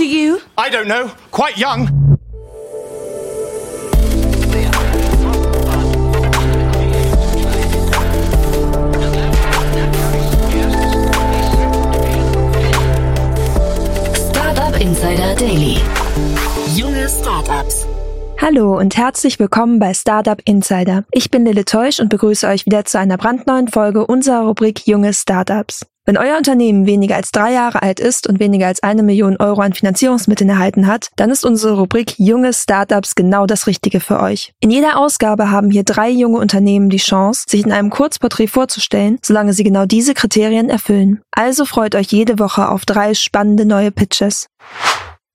old are you? I don't know. Quite young. Startup Insider Daily. Junge Startups. Hallo und herzlich willkommen bei Startup Insider. Ich bin Lille Teusch und begrüße euch wieder zu einer brandneuen Folge unserer Rubrik Junge Startups. Wenn euer Unternehmen weniger als drei Jahre alt ist und weniger als eine Million Euro an Finanzierungsmitteln erhalten hat, dann ist unsere Rubrik Junge Startups genau das Richtige für euch. In jeder Ausgabe haben hier drei junge Unternehmen die Chance, sich in einem Kurzporträt vorzustellen, solange sie genau diese Kriterien erfüllen. Also freut euch jede Woche auf drei spannende neue Pitches.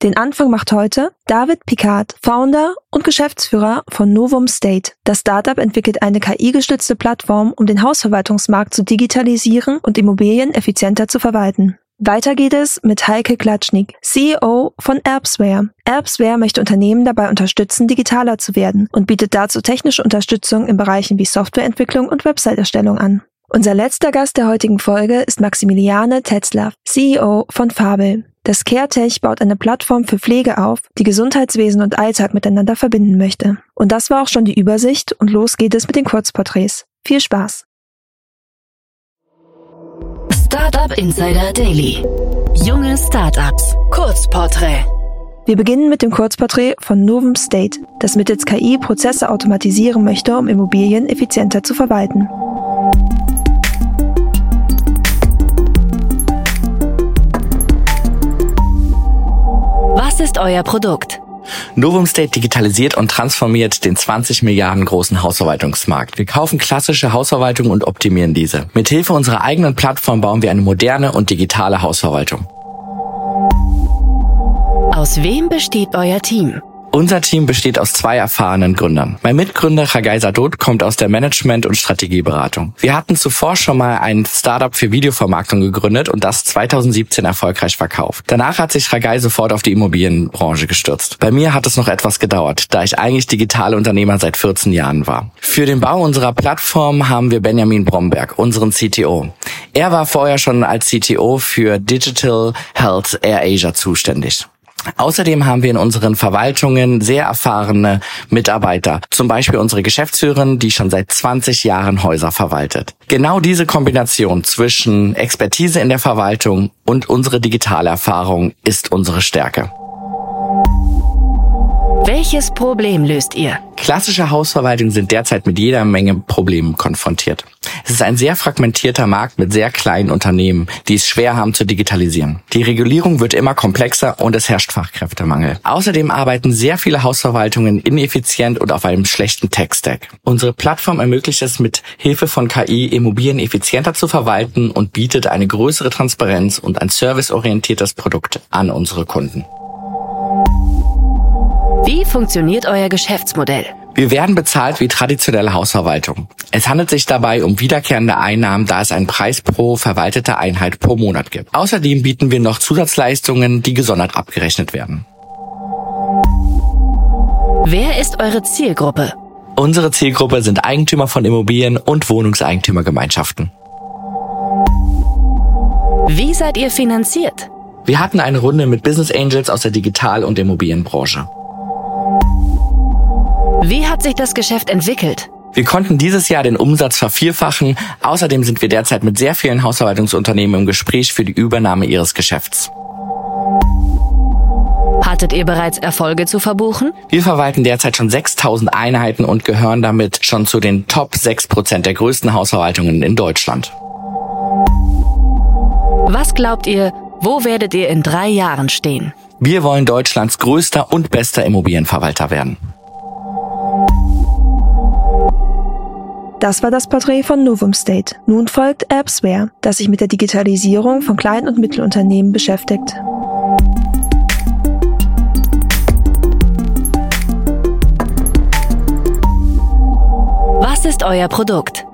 Den Anfang macht heute David Picard, Founder und Geschäftsführer von Novum State. Das Startup entwickelt eine KI-gestützte Plattform, um den Hausverwaltungsmarkt zu digitalisieren und Immobilien effizienter zu verwalten. Weiter geht es mit Heike Klatschnik, CEO von Erbsware. Erbsware möchte Unternehmen dabei unterstützen, digitaler zu werden und bietet dazu technische Unterstützung in Bereichen wie Softwareentwicklung und Website-Erstellung an. Unser letzter Gast der heutigen Folge ist Maximiliane Tetzlaff, CEO von Fabel. Das CareTech baut eine Plattform für Pflege auf, die Gesundheitswesen und Alltag miteinander verbinden möchte. Und das war auch schon die Übersicht und los geht es mit den Kurzporträts. Viel Spaß! Startup Insider Daily. Junge Startups. Kurzporträt. Wir beginnen mit dem Kurzporträt von Novum State, das mittels KI Prozesse automatisieren möchte, um Immobilien effizienter zu verwalten. Ist euer Produkt? Novum State digitalisiert und transformiert den 20 Milliarden großen Hausverwaltungsmarkt. Wir kaufen klassische Hausverwaltung und optimieren diese. Mithilfe unserer eigenen Plattform bauen wir eine moderne und digitale Hausverwaltung. Aus wem besteht euer Team? Unser Team besteht aus zwei erfahrenen Gründern. Mein Mitgründer Chagai Sadot kommt aus der Management- und Strategieberatung. Wir hatten zuvor schon mal ein Startup für Videovermarktung gegründet und das 2017 erfolgreich verkauft. Danach hat sich Chagai sofort auf die Immobilienbranche gestürzt. Bei mir hat es noch etwas gedauert, da ich eigentlich digitale Unternehmer seit 14 Jahren war. Für den Bau unserer Plattform haben wir Benjamin Bromberg, unseren CTO. Er war vorher schon als CTO für Digital Health Air Asia zuständig. Außerdem haben wir in unseren Verwaltungen sehr erfahrene Mitarbeiter, zum Beispiel unsere Geschäftsführerin, die schon seit 20 Jahren Häuser verwaltet. Genau diese Kombination zwischen Expertise in der Verwaltung und unsere digitale Erfahrung ist unsere Stärke. Welches Problem löst ihr? Klassische Hausverwaltungen sind derzeit mit jeder Menge Problemen konfrontiert. Es ist ein sehr fragmentierter Markt mit sehr kleinen Unternehmen, die es schwer haben zu digitalisieren. Die Regulierung wird immer komplexer und es herrscht Fachkräftemangel. Außerdem arbeiten sehr viele Hausverwaltungen ineffizient und auf einem schlechten Tech-Stack. Unsere Plattform ermöglicht es mit Hilfe von KI Immobilien effizienter zu verwalten und bietet eine größere Transparenz und ein serviceorientiertes Produkt an unsere Kunden. Wie funktioniert euer Geschäftsmodell? Wir werden bezahlt wie traditionelle Hausverwaltung. Es handelt sich dabei um wiederkehrende Einnahmen, da es einen Preis pro verwaltete Einheit pro Monat gibt. Außerdem bieten wir noch Zusatzleistungen, die gesondert abgerechnet werden. Wer ist eure Zielgruppe? Unsere Zielgruppe sind Eigentümer von Immobilien und Wohnungseigentümergemeinschaften. Wie seid ihr finanziert? Wir hatten eine Runde mit Business Angels aus der Digital- und Immobilienbranche. Wie hat sich das Geschäft entwickelt? Wir konnten dieses Jahr den Umsatz vervierfachen. Außerdem sind wir derzeit mit sehr vielen Hausverwaltungsunternehmen im Gespräch für die Übernahme ihres Geschäfts. Hattet ihr bereits Erfolge zu verbuchen? Wir verwalten derzeit schon 6000 Einheiten und gehören damit schon zu den Top 6% der größten Hausverwaltungen in Deutschland. Was glaubt ihr, wo werdet ihr in drei Jahren stehen? Wir wollen Deutschlands größter und bester Immobilienverwalter werden. Das war das Porträt von Novum State. Nun folgt Appsware, das sich mit der Digitalisierung von Klein- und Mittelunternehmen beschäftigt. Was ist euer Produkt?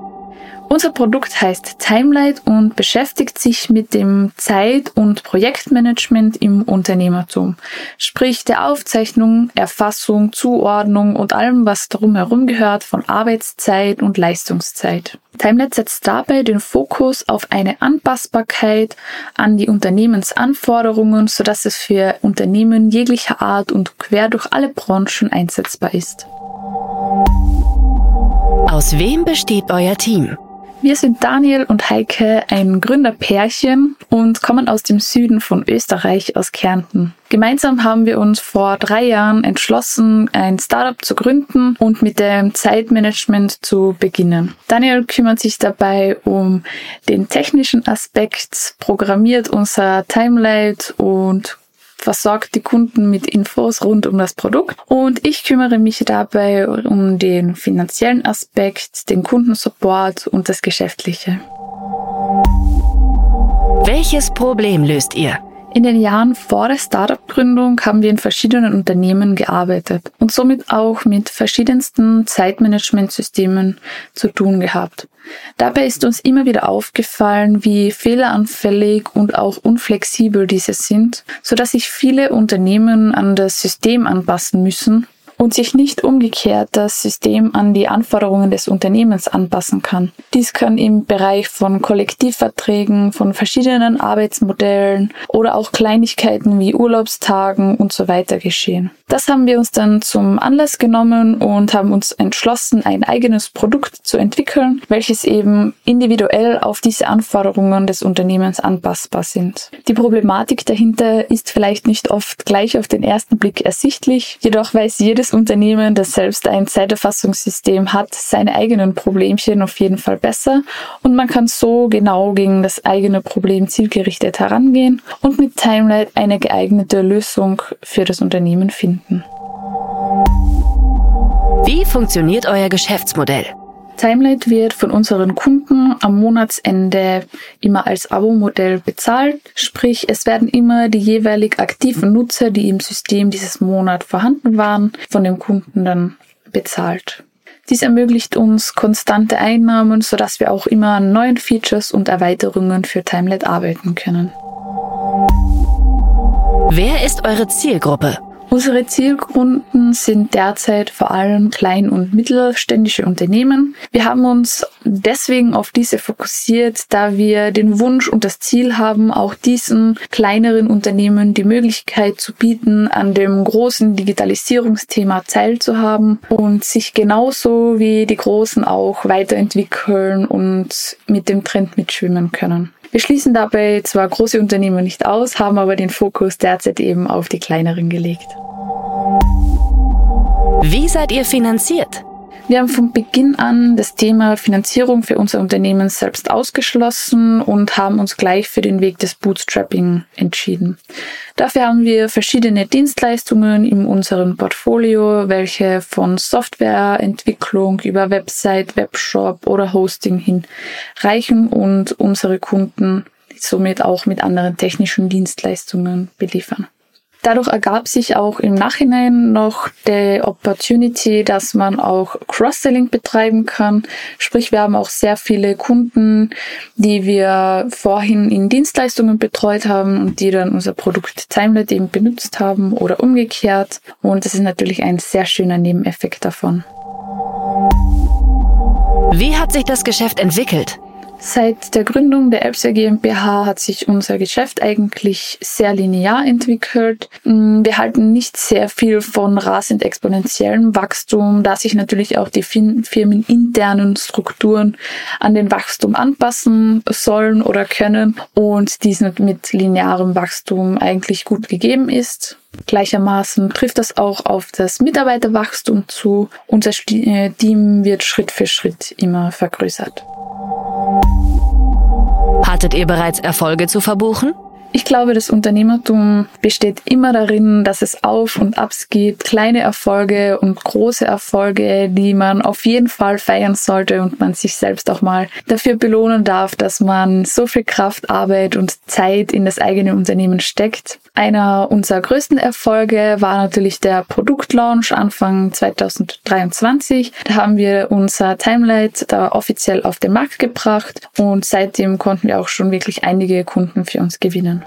Unser Produkt heißt Timelight und beschäftigt sich mit dem Zeit- und Projektmanagement im Unternehmertum, sprich der Aufzeichnung, Erfassung, Zuordnung und allem, was darum herum gehört von Arbeitszeit und Leistungszeit. Timelight setzt dabei den Fokus auf eine Anpassbarkeit an die Unternehmensanforderungen, sodass es für Unternehmen jeglicher Art und quer durch alle Branchen einsetzbar ist. Aus wem besteht euer Team? Wir sind Daniel und Heike, ein Gründerpärchen und kommen aus dem Süden von Österreich, aus Kärnten. Gemeinsam haben wir uns vor drei Jahren entschlossen, ein Startup zu gründen und mit dem Zeitmanagement zu beginnen. Daniel kümmert sich dabei um den technischen Aspekt, programmiert unser Timelight und versorgt die Kunden mit Infos rund um das Produkt und ich kümmere mich dabei um den finanziellen Aspekt, den Kundensupport und das Geschäftliche. Welches Problem löst ihr? In den Jahren vor der Startup-Gründung haben wir in verschiedenen Unternehmen gearbeitet und somit auch mit verschiedensten Zeitmanagementsystemen zu tun gehabt. Dabei ist uns immer wieder aufgefallen, wie fehleranfällig und auch unflexibel diese sind, so dass sich viele Unternehmen an das System anpassen müssen und sich nicht umgekehrt das System an die Anforderungen des Unternehmens anpassen kann. Dies kann im Bereich von Kollektivverträgen, von verschiedenen Arbeitsmodellen oder auch Kleinigkeiten wie Urlaubstagen und so weiter geschehen. Das haben wir uns dann zum Anlass genommen und haben uns entschlossen, ein eigenes Produkt zu entwickeln, welches eben individuell auf diese Anforderungen des Unternehmens anpassbar sind. Die Problematik dahinter ist vielleicht nicht oft gleich auf den ersten Blick ersichtlich, jedoch weiß jedes Unternehmen, das selbst ein Zeiterfassungssystem hat, seine eigenen Problemchen auf jeden Fall besser und man kann so genau gegen das eigene Problem zielgerichtet herangehen und mit Timelight eine geeignete Lösung für das Unternehmen finden finden. Wie funktioniert euer Geschäftsmodell? Timelight wird von unseren Kunden am Monatsende immer als Abo-Modell bezahlt, sprich es werden immer die jeweilig aktiven Nutzer, die im System dieses Monat vorhanden waren, von dem Kunden dann bezahlt. Dies ermöglicht uns konstante Einnahmen, sodass wir auch immer an neuen Features und Erweiterungen für Timelight arbeiten können. Wer ist eure Zielgruppe? Unsere Zielkunden sind derzeit vor allem klein- und mittelständische Unternehmen. Wir haben uns deswegen auf diese fokussiert, da wir den Wunsch und das Ziel haben, auch diesen kleineren Unternehmen die Möglichkeit zu bieten, an dem großen Digitalisierungsthema teilzuhaben und sich genauso wie die Großen auch weiterentwickeln und mit dem Trend mitschwimmen können. Wir schließen dabei zwar große Unternehmen nicht aus, haben aber den Fokus derzeit eben auf die kleineren gelegt. Wie seid ihr finanziert? Wir haben von Beginn an das Thema Finanzierung für unser Unternehmen selbst ausgeschlossen und haben uns gleich für den Weg des Bootstrapping entschieden. Dafür haben wir verschiedene Dienstleistungen in unserem Portfolio, welche von Softwareentwicklung über Website, Webshop oder Hosting hin reichen und unsere Kunden somit auch mit anderen technischen Dienstleistungen beliefern. Dadurch ergab sich auch im Nachhinein noch die Opportunity, dass man auch Cross-Selling betreiben kann. Sprich, wir haben auch sehr viele Kunden, die wir vorhin in Dienstleistungen betreut haben und die dann unser Produkt Timelet eben benutzt haben oder umgekehrt. Und das ist natürlich ein sehr schöner Nebeneffekt davon. Wie hat sich das Geschäft entwickelt? Seit der Gründung der Elbser GmbH hat sich unser Geschäft eigentlich sehr linear entwickelt. Mm, wir halten nicht sehr viel von rasend exponentiellem Wachstum, da sich natürlich auch die firmeninternen Strukturen an den Wachstum anpassen sollen oder können und dies mit linearem Wachstum eigentlich gut gegeben ist. Gleichermaßen trifft das auch auf das Mitarbeiterwachstum zu. Unser äh, Team wird Schritt für Schritt immer vergrößert. Hattet ihr bereits Erfolge zu verbuchen? Ich glaube, das Unternehmertum besteht immer darin, dass es Auf und Abs gibt, kleine Erfolge und große Erfolge, die man auf jeden Fall feiern sollte und man sich selbst auch mal dafür belohnen darf, dass man so viel Kraft, Arbeit und Zeit in das eigene Unternehmen steckt. Einer unserer größten Erfolge war natürlich der Produktlaunch Anfang 2023. Da haben wir unser Timelight da offiziell auf den Markt gebracht und seitdem konnten wir auch schon wirklich einige Kunden für uns gewinnen.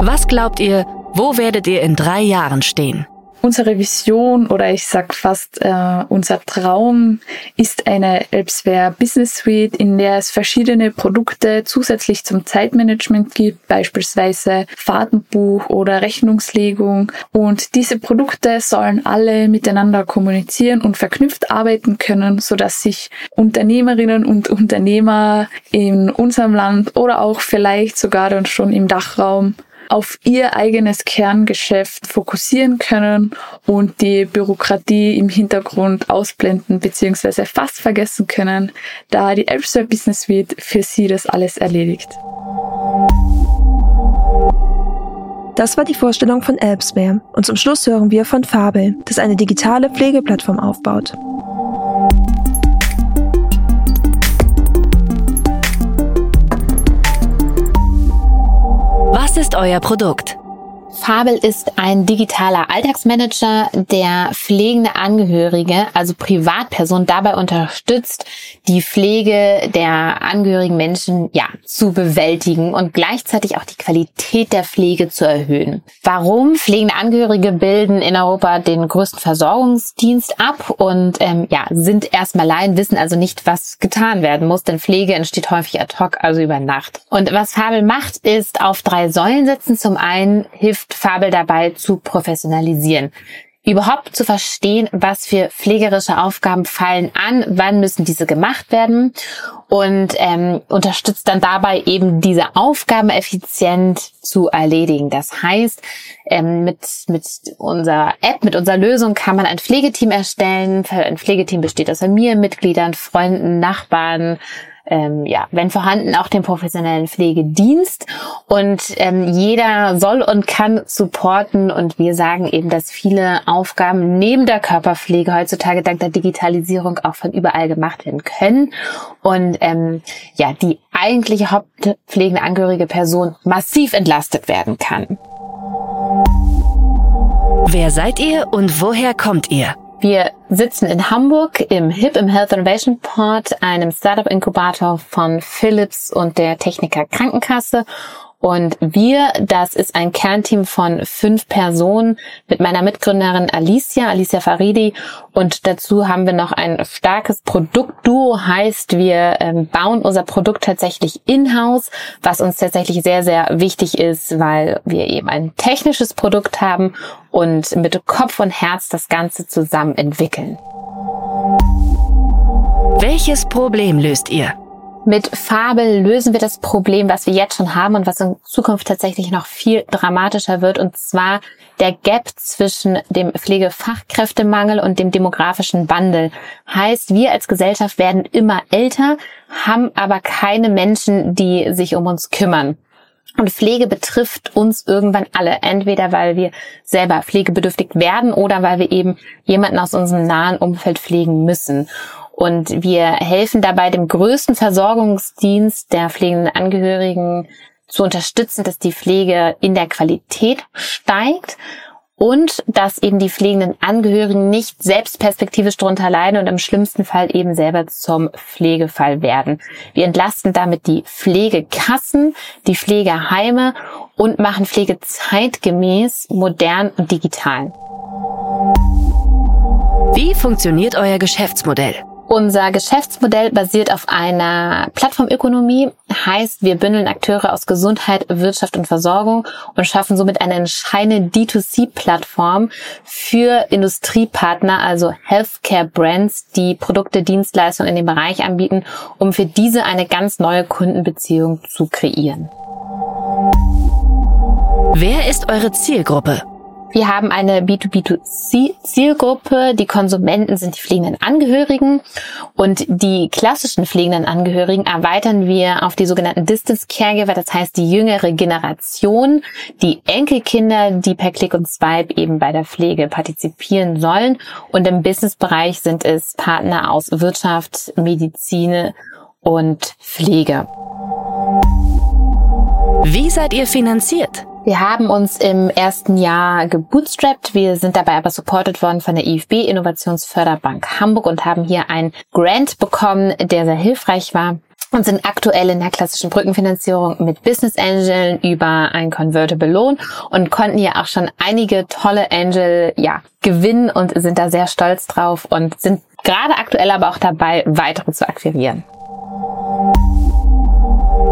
Was glaubt ihr, wo werdet ihr in drei Jahren stehen? Unsere Vision oder ich sag fast äh, unser Traum ist eine Elbsware Business Suite, in der es verschiedene Produkte zusätzlich zum Zeitmanagement gibt, beispielsweise Fahrtenbuch oder Rechnungslegung. Und diese Produkte sollen alle miteinander kommunizieren und verknüpft arbeiten können, sodass sich Unternehmerinnen und Unternehmer in unserem Land oder auch vielleicht sogar dann schon im Dachraum auf ihr eigenes Kerngeschäft fokussieren können und die Bürokratie im Hintergrund ausblenden bzw. fast vergessen können, da die Elbster Business Suite für sie das alles erledigt. Das war die Vorstellung von Elbsware und zum Schluss hören wir von Fabel, das eine digitale Pflegeplattform aufbaut. Ist euer Produkt? Fabel ist ein digitaler Alltagsmanager, der pflegende Angehörige, also Privatpersonen, dabei unterstützt, die Pflege der angehörigen Menschen ja zu bewältigen und gleichzeitig auch die Qualität der Pflege zu erhöhen. Warum? Pflegende Angehörige bilden in Europa den größten Versorgungsdienst ab und ähm, ja sind erstmal allein, wissen also nicht, was getan werden muss, denn Pflege entsteht häufig ad hoc, also über Nacht. Und was Fabel macht, ist auf drei Säulen setzen. Zum einen hilft hilft Fabel dabei zu professionalisieren. Überhaupt zu verstehen, was für pflegerische Aufgaben fallen an, wann müssen diese gemacht werden und ähm, unterstützt dann dabei eben diese Aufgaben effizient zu erledigen. Das heißt, ähm, mit, mit unserer App, mit unserer Lösung kann man ein Pflegeteam erstellen. Ein Pflegeteam besteht aus Familienmitgliedern, Freunden, Nachbarn, ähm, ja, wenn vorhanden, auch den professionellen Pflegedienst. Und ähm, jeder soll und kann supporten. Und wir sagen eben, dass viele Aufgaben neben der Körperpflege heutzutage dank der Digitalisierung auch von überall gemacht werden können. Und ähm, ja, die eigentliche hauptpflegende angehörige Person massiv entlastet werden kann. Wer seid ihr und woher kommt ihr? Wir sitzen in Hamburg im HIP, im Health Innovation Port, einem Startup-Inkubator von Philips und der Techniker Krankenkasse und wir, das ist ein Kernteam von fünf Personen mit meiner Mitgründerin Alicia, Alicia Faridi. Und dazu haben wir noch ein starkes Produktduo, heißt wir ähm, bauen unser Produkt tatsächlich in-house, was uns tatsächlich sehr, sehr wichtig ist, weil wir eben ein technisches Produkt haben und mit Kopf und Herz das Ganze zusammen entwickeln. Welches Problem löst ihr? Mit Fabel lösen wir das Problem, was wir jetzt schon haben und was in Zukunft tatsächlich noch viel dramatischer wird, und zwar der Gap zwischen dem Pflegefachkräftemangel und dem demografischen Wandel. Heißt, wir als Gesellschaft werden immer älter, haben aber keine Menschen, die sich um uns kümmern. Und Pflege betrifft uns irgendwann alle, entweder weil wir selber pflegebedürftig werden oder weil wir eben jemanden aus unserem nahen Umfeld pflegen müssen. Und wir helfen dabei, dem größten Versorgungsdienst der pflegenden Angehörigen zu unterstützen, dass die Pflege in der Qualität steigt und dass eben die pflegenden Angehörigen nicht selbst perspektivisch darunter leiden und im schlimmsten Fall eben selber zum Pflegefall werden. Wir entlasten damit die Pflegekassen, die Pflegeheime und machen Pflege zeitgemäß, modern und digital. Wie funktioniert euer Geschäftsmodell? Unser Geschäftsmodell basiert auf einer Plattformökonomie, heißt, wir bündeln Akteure aus Gesundheit, Wirtschaft und Versorgung und schaffen somit eine entscheidende D2C-Plattform für Industriepartner, also Healthcare Brands, die Produkte, Dienstleistungen in dem Bereich anbieten, um für diese eine ganz neue Kundenbeziehung zu kreieren. Wer ist eure Zielgruppe? Wir haben eine B2B2C-Zielgruppe. Die Konsumenten sind die pflegenden Angehörigen und die klassischen pflegenden Angehörigen erweitern wir auf die sogenannten Distance Caregiver, das heißt die jüngere Generation, die Enkelkinder, die per Click und Swipe eben bei der Pflege partizipieren sollen. Und im Businessbereich sind es Partner aus Wirtschaft, Medizin und Pflege. Wie seid ihr finanziert? Wir haben uns im ersten Jahr gebootstrapped. Wir sind dabei aber supported worden von der IFB Innovationsförderbank Hamburg und haben hier einen Grant bekommen, der sehr hilfreich war und sind aktuell in der klassischen Brückenfinanzierung mit Business Angel über ein Convertible Loan und konnten hier auch schon einige tolle Angel ja gewinnen und sind da sehr stolz drauf und sind gerade aktuell aber auch dabei, weitere zu akquirieren.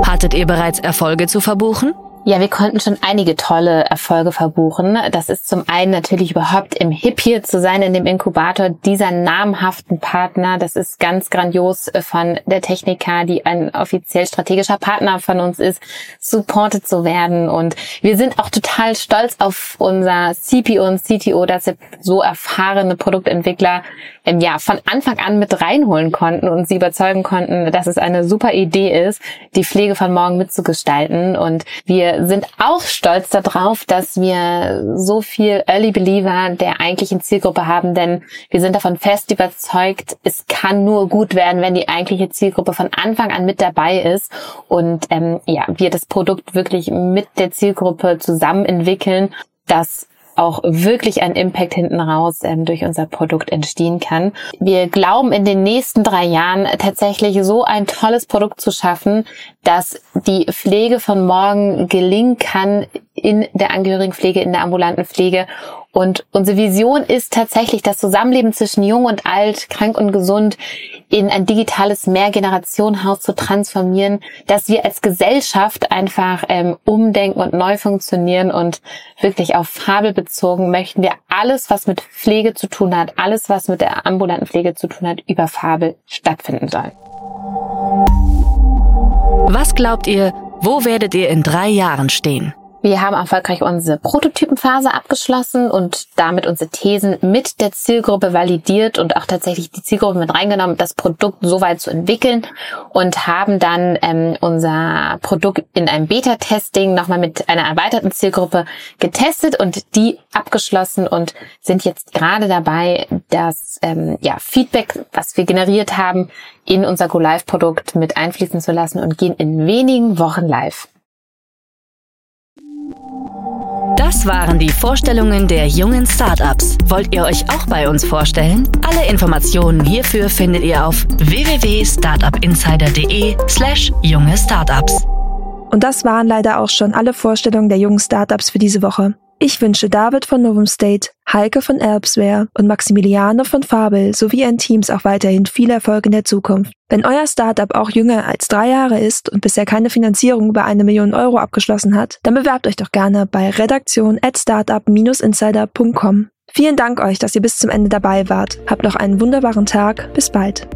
Hattet ihr bereits Erfolge zu verbuchen? Ja, wir konnten schon einige tolle Erfolge verbuchen. Das ist zum einen natürlich überhaupt im Hip hier zu sein, in dem Inkubator dieser namhaften Partner. Das ist ganz grandios von der Techniker, die ein offiziell strategischer Partner von uns ist, supported zu werden. Und wir sind auch total stolz auf unser CPO und CTO, dass wir so erfahrene Produktentwickler ähm, ja, von Anfang an mit reinholen konnten und sie überzeugen konnten, dass es eine super Idee ist, die Pflege von morgen mitzugestalten. Und wir sind auch stolz darauf, dass wir so viel Early Believer der eigentlichen Zielgruppe haben, denn wir sind davon fest überzeugt, es kann nur gut werden, wenn die eigentliche Zielgruppe von Anfang an mit dabei ist und ähm, ja, wir das Produkt wirklich mit der Zielgruppe zusammen entwickeln, dass auch wirklich ein Impact hinten raus ähm, durch unser Produkt entstehen kann. Wir glauben in den nächsten drei Jahren tatsächlich so ein tolles Produkt zu schaffen, dass die Pflege von morgen gelingen kann in der Angehörigenpflege, in der ambulanten Pflege und unsere Vision ist tatsächlich das Zusammenleben zwischen jung und alt, krank und gesund in ein digitales Mehrgenerationenhaus zu transformieren, dass wir als Gesellschaft einfach ähm, umdenken und neu funktionieren und wirklich auf Fabel bezogen möchten wir alles, was mit Pflege zu tun hat, alles, was mit der ambulanten Pflege zu tun hat, über Fabel stattfinden soll. Was glaubt ihr, wo werdet ihr in drei Jahren stehen? Wir haben erfolgreich unsere Prototypenphase abgeschlossen und damit unsere Thesen mit der Zielgruppe validiert und auch tatsächlich die Zielgruppe mit reingenommen, das Produkt so weit zu entwickeln und haben dann ähm, unser Produkt in einem Beta-Testing nochmal mit einer erweiterten Zielgruppe getestet und die abgeschlossen und sind jetzt gerade dabei, das ähm, ja, Feedback, was wir generiert haben, in unser Go-Live-Produkt mit einfließen zu lassen und gehen in wenigen Wochen live. Das waren die Vorstellungen der jungen Startups. Wollt ihr euch auch bei uns vorstellen? Alle Informationen hierfür findet ihr auf www.startupinsider.de/slash junge Startups. Und das waren leider auch schon alle Vorstellungen der jungen Startups für diese Woche. Ich wünsche David von Novum State, Heike von Elbsware und Maximiliane von Fabel sowie ihren Teams auch weiterhin viel Erfolg in der Zukunft. Wenn euer Startup auch jünger als drei Jahre ist und bisher keine Finanzierung über eine Million Euro abgeschlossen hat, dann bewerbt euch doch gerne bei redaktion at startup-insider.com. Vielen Dank euch, dass ihr bis zum Ende dabei wart. Habt noch einen wunderbaren Tag. Bis bald.